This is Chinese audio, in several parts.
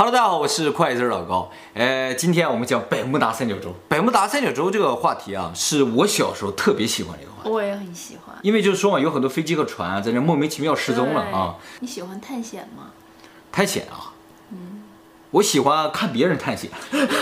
Hello，大家好，我是快字老高。呃，今天我们讲百慕达三角洲。百慕达三角洲这个话题啊，是我小时候特别喜欢的一个话题。我也很喜欢，因为就是说嘛，有很多飞机和船啊，在这莫名其妙失踪了啊。你喜欢探险吗？探险啊，嗯，我喜欢看别人探险。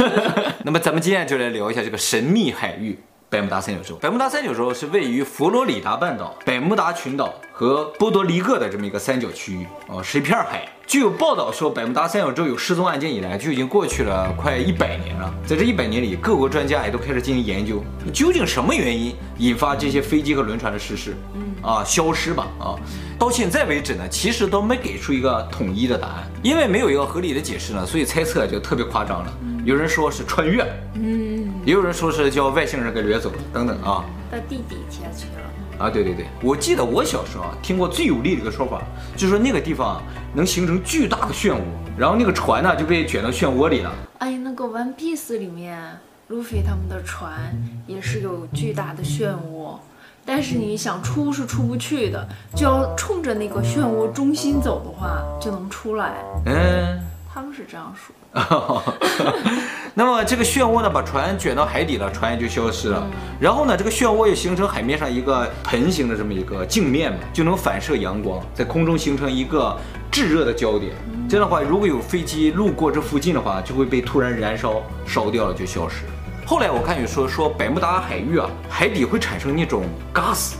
那么咱们今天就来聊一下这个神秘海域。百慕达三角洲，百慕达三角洲是位于佛罗里达半岛、百慕达群岛和波多黎各的这么一个三角区域啊，是一片海。据有报道说，百慕大三角洲有失踪案件以来，就已经过去了快一百年了。在这一百年里，各国专家也都开始进行研究，究竟什么原因引发这些飞机和轮船的失事，啊，消失吧啊。到现在为止呢，其实都没给出一个统一的答案，因为没有一个合理的解释呢，所以猜测就特别夸张了。有人说是穿越，嗯，也有人说是叫外星人给掠走了，等等啊。到地底下去了啊？对对对，我记得我小时候啊听过最有力的一个说法，就是说那个地方能形成巨大的漩涡，然后那个船呢就被卷到漩涡里了。哎，那个《One Piece》里面，路飞他们的船也是有巨大的漩涡。但是你想出是出不去的，就要冲着那个漩涡中心走的话，就能出来。嗯，他们是这样说的。那么这个漩涡呢，把船卷到海底了，船也就消失了。嗯、然后呢，这个漩涡又形成海面上一个盆形的这么一个镜面嘛，就能反射阳光，在空中形成一个炙热的焦点。嗯、这样的话，如果有飞机路过这附近的话，就会被突然燃烧，烧掉了就消失。后来我看有说说百慕达海域啊，海底会产生那种 gas，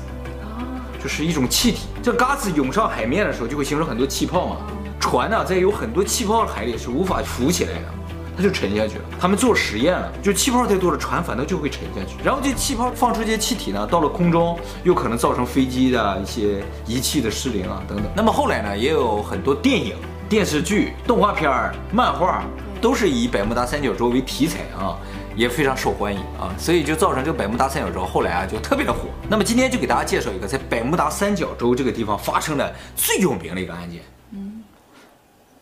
就是一种气体。这 gas 涌上海面的时候，就会形成很多气泡嘛。船呢，在有很多气泡的海里是无法浮起来的，它就沉下去了。他们做实验了，就气泡太多了，船反倒就会沉下去。然后这气泡放出这些气体呢，到了空中，又可能造成飞机的一些仪器的失灵啊等等。那么后来呢，也有很多电影、电视剧、动画片儿、漫画，都是以百慕达三角洲为题材啊。也非常受欢迎啊，所以就造成这个百慕达三角洲后来啊就特别的火。那么今天就给大家介绍一个在百慕达三角洲这个地方发生的最有名的一个案件，嗯，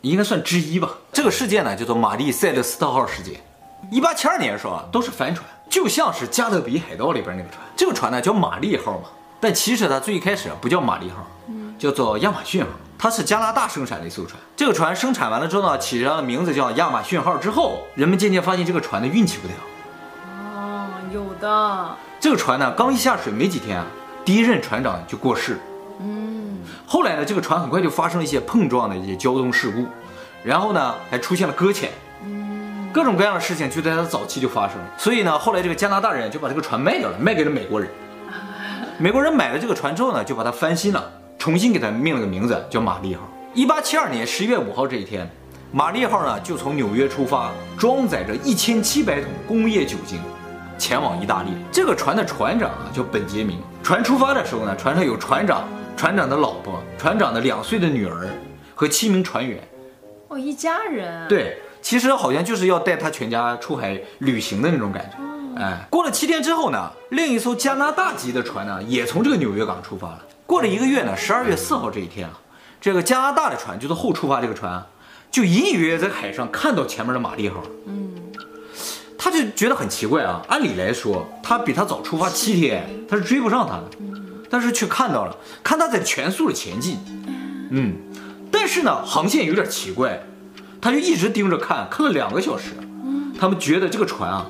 应该算之一吧。这个事件呢叫做玛丽塞勒斯特号事件。一八七二年的时候啊，都是帆船，就像是加勒比海盗里边那个船。这个船呢叫玛丽号嘛，但其实它最一开始不叫玛丽号，叫做亚马逊号。它是加拿大生产的一艘船，这个船生产完了之后呢，起上的名字叫亚马逊号。之后，人们渐渐发现这个船的运气不太好。哦，有的。这个船呢，刚一下水没几天啊，第一任船长就过世。嗯。后来呢，这个船很快就发生了一些碰撞的一些交通事故，然后呢，还出现了搁浅。嗯。各种各样的事情就在他早期就发生了。所以呢，后来这个加拿大人就把这个船卖掉了，卖给了美国人。美国人买了这个船之后呢，就把它翻新了。重新给它命了个名字，叫玛丽号。一八七二年十一月五号这一天，玛丽号呢就从纽约出发，装载着一千七百桶工业酒精，前往意大利。这个船的船长啊叫本杰明。船出发的时候呢，船上有船长、船长的老婆、船长的两岁的女儿和七名船员。哦，一家人。对，其实好像就是要带他全家出海旅行的那种感觉。哦、哎，过了七天之后呢，另一艘加拿大籍的船呢也从这个纽约港出发了。过了一个月呢，十二月四号这一天啊，这个加拿大的船就是后出发这个船啊，就隐隐约约在海上看到前面的玛丽号，嗯，他就觉得很奇怪啊。按理来说，他比他早出发七天，他是追不上他的，但是却看到了，看他在全速的前进，嗯，但是呢，航线有点奇怪，他就一直盯着看，看了两个小时，他们觉得这个船啊，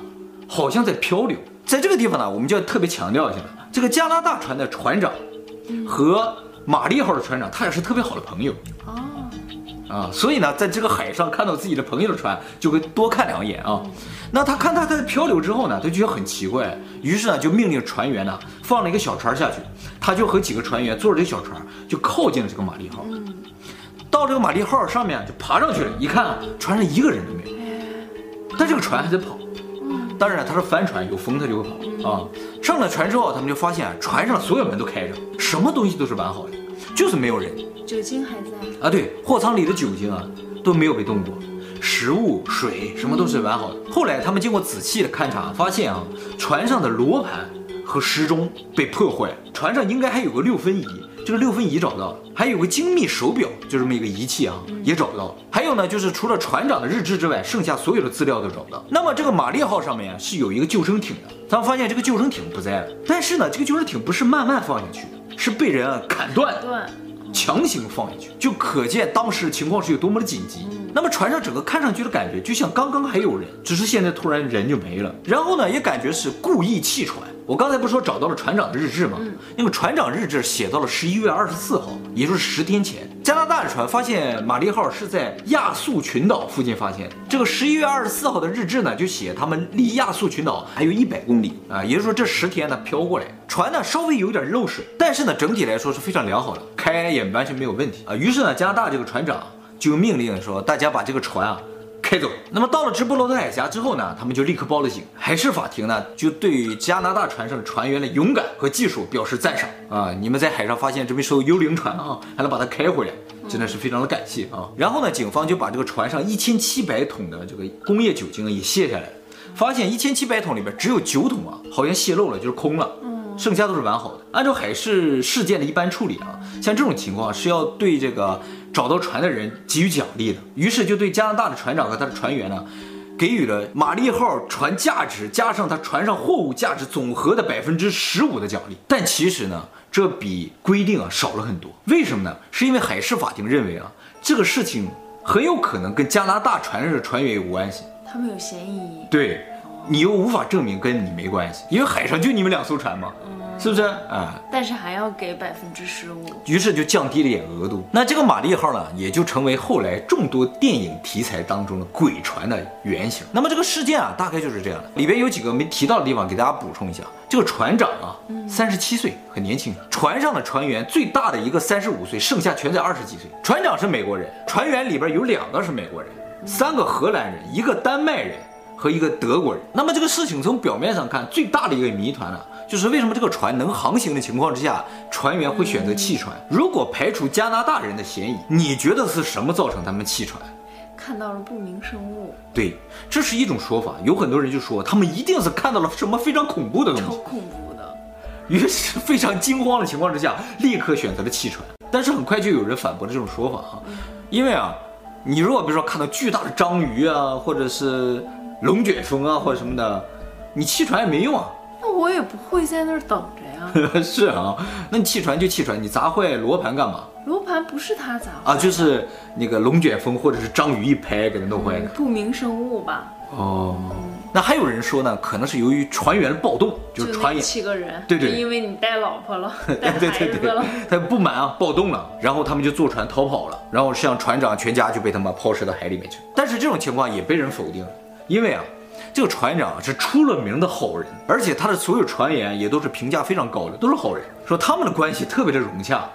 好像在漂流。在这个地方呢，我们就要特别强调一下，这个加拿大船的船长。和玛丽号的船长，他俩是特别好的朋友哦，啊，所以呢，在这个海上看到自己的朋友的船，就会多看两眼啊。那他看他在漂流之后呢，他就觉得很奇怪，于是呢，就命令船员呢放了一个小船下去，他就和几个船员坐着这小船，就靠近了这个玛丽号。到这个玛丽号上面就爬上去了，一看船上一个人都没有，但这个船还在跑。当然，它是帆船，有风它就会跑啊。上了船之后，他们就发现船上所有门都开着，什么东西都是完好的，就是没有人。酒精还在啊？对，货舱里的酒精啊都没有被动过，食物、水什么都是完好的。后来他们经过仔细的勘察，发现啊，船上的罗盘和时钟被破坏，船上应该还有个六分仪。这个六分仪找不到了，还有个精密手表，就这么一个仪器啊，也找不到了。还有呢，就是除了船长的日志之外，剩下所有的资料都找不到。那么这个玛丽号上面是有一个救生艇的，他们发现这个救生艇不在了，但是呢，这个救生艇不是慢慢放下去的，是被人砍断，断，强行放下去，就可见当时情况是有多么的紧急。那么船上整个看上去的感觉，就像刚刚还有人，只是现在突然人就没了。然后呢，也感觉是故意弃船。我刚才不是说找到了船长的日志吗？那个船长日志写到了十一月二十四号，也就是十天前，加拿大的船发现玛丽号是在亚速群岛附近发现。这个十一月二十四号的日志呢，就写他们离亚速群岛还有一百公里啊，也就是说这十天呢飘过来，船呢稍微有点漏水，但是呢整体来说是非常良好的，开也完全没有问题啊。于是呢，加拿大这个船长就命令说，大家把这个船啊。开走。那么到了直布罗陀海峡之后呢，他们就立刻报了警。海事法庭呢，就对加拿大船上船员的勇敢和技术表示赞赏啊！你们在海上发现这么一艘幽灵船啊，还能把它开回来，真的是非常的感谢啊！然后呢，警方就把这个船上一千七百桶的这个工业酒精也卸下来，发现一千七百桶里边只有九桶啊，好像泄漏了，就是空了。剩下都是完好的。按照海事事件的一般处理啊，像这种情况是要对这个找到船的人给予奖励的。于是就对加拿大的船长和他的船员呢，给予了玛丽号船价值加上他船上货物价值总和的百分之十五的奖励。但其实呢，这比规定啊少了很多。为什么呢？是因为海事法庭认为啊，这个事情很有可能跟加拿大船上的船员有关系，他们有嫌疑。对。你又无法证明跟你没关系，因为海上就你们两艘船嘛，嗯、是不是啊？但是还要给百分之十五，于是就降低了点额度。那这个玛丽号呢，也就成为后来众多电影题材当中的鬼船的原型。那么这个事件啊，大概就是这样的。里边有几个没提到的地方，给大家补充一下。这个船长啊，三十七岁，很年轻。船上的船员最大的一个三十五岁，剩下全在二十几岁。船长是美国人，船员里边有两个是美国人，三个荷兰人，一个丹麦人。和一个德国人，那么这个事情从表面上看，最大的一个谜团呢，就是为什么这个船能航行的情况之下，船员会选择弃船？如果排除加拿大人的嫌疑，你觉得是什么造成他们弃船？看到了不明生物。对，这是一种说法。有很多人就说他们一定是看到了什么非常恐怖的东西。超恐怖的。于是非常惊慌的情况之下，立刻选择了弃船。但是很快就有人反驳了这种说法啊，因为啊，你如果比如说看到巨大的章鱼啊，或者是。龙卷风啊，或者什么的，你弃船也没用啊。那我也不会在那儿等着呀。是啊，那你弃船就弃船，你砸坏罗盘干嘛？罗盘不是他砸坏啊，就是那个龙卷风或者是章鱼一拍给他弄坏的。嗯，不明生物吧？哦，那还有人说呢，可能是由于船员的暴动，就是船员七个人，对对，因为你带老婆了，带孩子了，对对对对，他不满啊，暴动了，然后他们就坐船逃跑了，然后像船长全家就被他们抛尸到海里面去。但是这种情况也被人否定了。因为啊，这个船长是出了名的好人，而且他的所有传言也都是评价非常高的，都是好人，说他们的关系特别的融洽，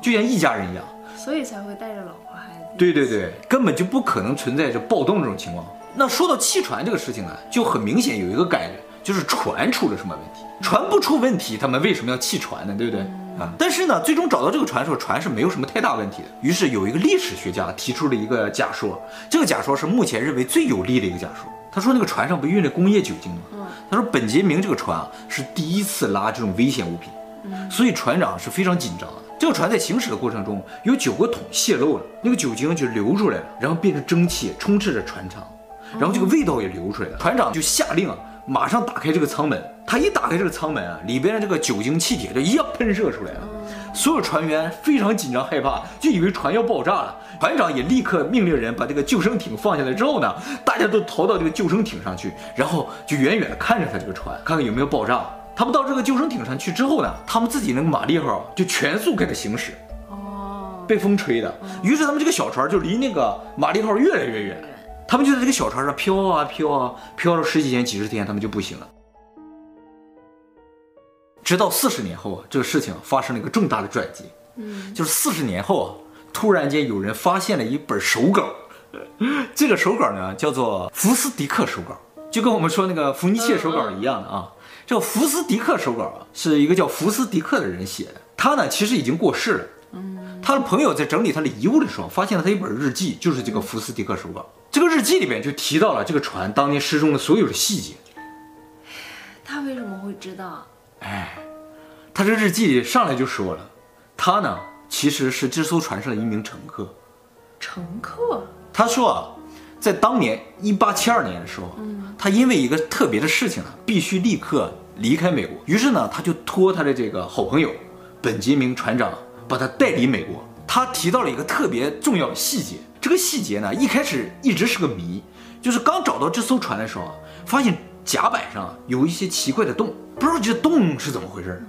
就像一家人一样，所以才会带着老婆孩子。对对对，根本就不可能存在着暴动这种情况。那说到弃船这个事情呢，就很明显有一个感觉，就是船出了什么问题。船不出问题，他们为什么要弃船呢？对不对？啊，但是呢，最终找到这个船的时候，船是没有什么太大问题的。于是有一个历史学家提出了一个假说，这个假说是目前认为最有力的一个假说。他说那个船上不运着工业酒精吗？他说本杰明这个船啊是第一次拉这种危险物品，所以船长是非常紧张的。这个船在行驶的过程中有九个桶泄漏了，那个酒精就流出来了，然后变成蒸汽充斥着船舱，然后这个味道也流出来了。船长就下令啊。马上打开这个舱门，他一打开这个舱门啊，里边的这个酒精气体就一下喷射出来了。所有船员非常紧张害怕，就以为船要爆炸了。船长也立刻命令人把这个救生艇放下来之后呢，大家都逃到这个救生艇上去，然后就远远的看着他这个船，看看有没有爆炸。他们到这个救生艇上去之后呢，他们自己那个马力号就全速开始行驶。哦，被风吹的，于是他们这个小船就离那个马力号越来越远。他们就在这个小船上飘啊飘啊，飘了十几天、几十天，他们就不行了。直到四十年后啊，这个事情发生了一个重大的转机。嗯，就是四十年后啊，突然间有人发现了一本手稿，这个手稿呢叫做福斯迪克手稿，就跟我们说那个福尼切手稿一样的啊。这个福斯迪克手稿啊，是一个叫福斯迪克的人写的，他呢其实已经过世了。嗯，他的朋友在整理他的遗物的时候，发现了他一本日记，就是这个福斯迪克手稿。这个日记里面就提到了这个船当年失踪的所有的细节。他为什么会知道？哎，他这日记里上来就说了，他呢其实是这艘船上的一名乘客。乘客？他说啊，在当年一八七二年的时候，嗯，他因为一个特别的事情呢，必须立刻离开美国。于是呢，他就托他的这个好朋友本杰明船长把他带离美国。他提到了一个特别重要的细节。这个细节呢，一开始一直是个谜，就是刚找到这艘船的时候啊，发现甲板上有一些奇怪的洞，不知道这洞是怎么回事。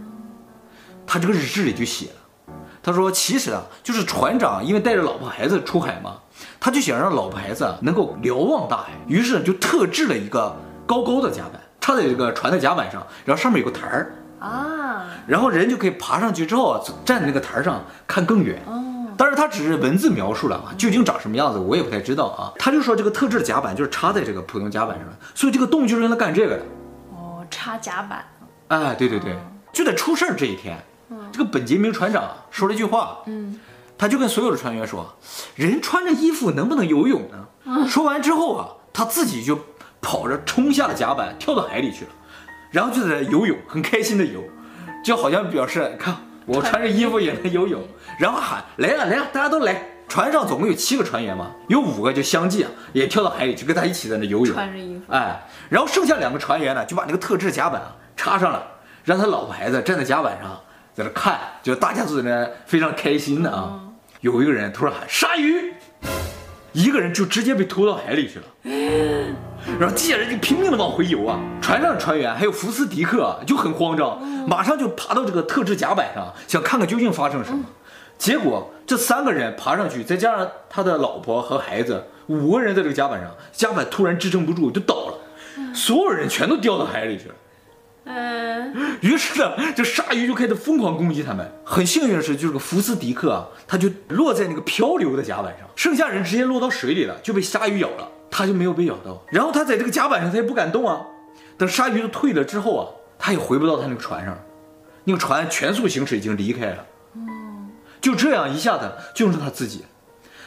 他这个日志里就写了，他说其实啊，就是船长因为带着老婆孩子出海嘛，他就想让老婆孩子能够瞭望大海，于是就特制了一个高高的甲板，插在这个船的甲板上，然后上面有个台儿啊，然后人就可以爬上去之后站在那个台上看更远。当然，他只是文字描述了啊，究竟长什么样子我也不太知道啊。他就说这个特制的甲板就是插在这个普通甲板上，所以这个洞就是用来干这个的。哦，插甲板。哎，对对对，就在出事儿这一天，这个本杰明船长说了一句话，嗯，他就跟所有的船员说，人穿着衣服能不能游泳呢？说完之后啊，他自己就跑着冲下了甲板，跳到海里去了，然后就在游泳，很开心的游，就好像表示看。我穿着衣服也能游泳，然后喊来了来了，大家都来！船上总共有七个船员嘛，有五个就相继啊，也跳到海里去跟他一起在那游泳。穿着衣服，哎，然后剩下两个船员呢，就把那个特制甲板啊插上了，让他老婆孩子站在甲板上在那看，就大家都在那非常开心的啊。嗯、有一个人突然喊鲨鱼，一个人就直接被拖到海里去了。嗯 然后这些人就拼命的往回游啊，船上的船员还有福斯迪克就很慌张，马上就爬到这个特制甲板上，想看看究竟发生什么。结果这三个人爬上去，再加上他的老婆和孩子，五个人在这个甲板上，甲板突然支撑不住就倒了，所有人全都掉到海里去了。嗯，于是呢，这鲨鱼就开始疯狂攻击他们。很幸运的是，就是个福斯迪克啊，他就落在那个漂流的甲板上，剩下人直接落到水里了，就被鲨鱼咬了。他就没有被咬到，然后他在这个甲板上，他也不敢动啊。等鲨鱼都退了之后啊，他也回不到他那个船上，那个船全速行驶已经离开了。就这样一下子就剩他自己，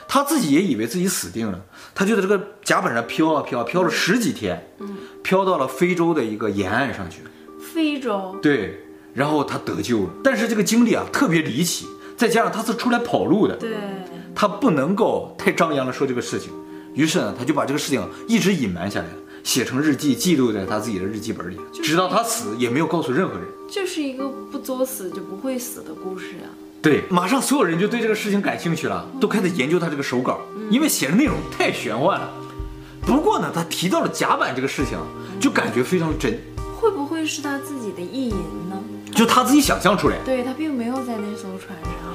他自己也以为自己死定了，他就在这个甲板上飘啊飘啊飘了十几天，飘到了非洲的一个沿岸上去。非洲？对，然后他得救了。但是这个经历啊特别离奇，再加上他是出来跑路的，对，他不能够太张扬的说这个事情。于是呢，他就把这个事情一直隐瞒下来了，写成日记，记录在他自己的日记本里，直到他死也没有告诉任何人。就是一个不作死就不会死的故事啊。对，马上所有人就对这个事情感兴趣了，都开始研究他这个手稿，因为写的内容太玄幻了。不过呢，他提到了甲板这个事情，就感觉非常真。会不会是他自己的意淫呢？就他自己想象出来。对，他并没有在那艘船上。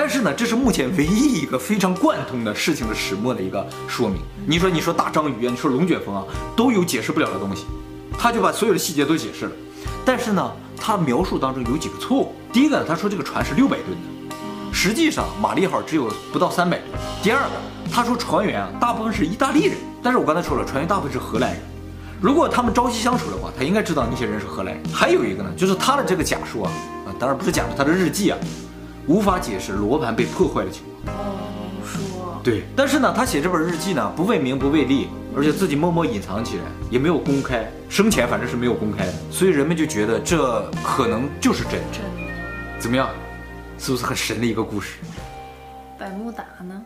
但是呢，这是目前唯一一个非常贯通的事情的始末的一个说明。你说，你说大章鱼啊，你说龙卷风啊，都有解释不了的东西。他就把所有的细节都解释了。但是呢，他描述当中有几个错误。第一个，他说这个船是六百吨的，实际上马力号只有不到三百吨。第二个，他说船员啊，大部分是意大利人。但是我刚才说了，船员大部分是荷兰人。如果他们朝夕相处的话，他应该知道那些人是荷兰人。还有一个呢，就是他的这个假说啊，啊，当然不是假说，他的日记啊。无法解释罗盘被破坏的情况。哦，说对，但是呢，他写这本日记呢，不为名不为利，而且自己默默隐藏起来，也没有公开，生前反正是没有公开的，所以人们就觉得这可能就是真的。真的？怎么样？是不是很神的一个故事？百慕达呢？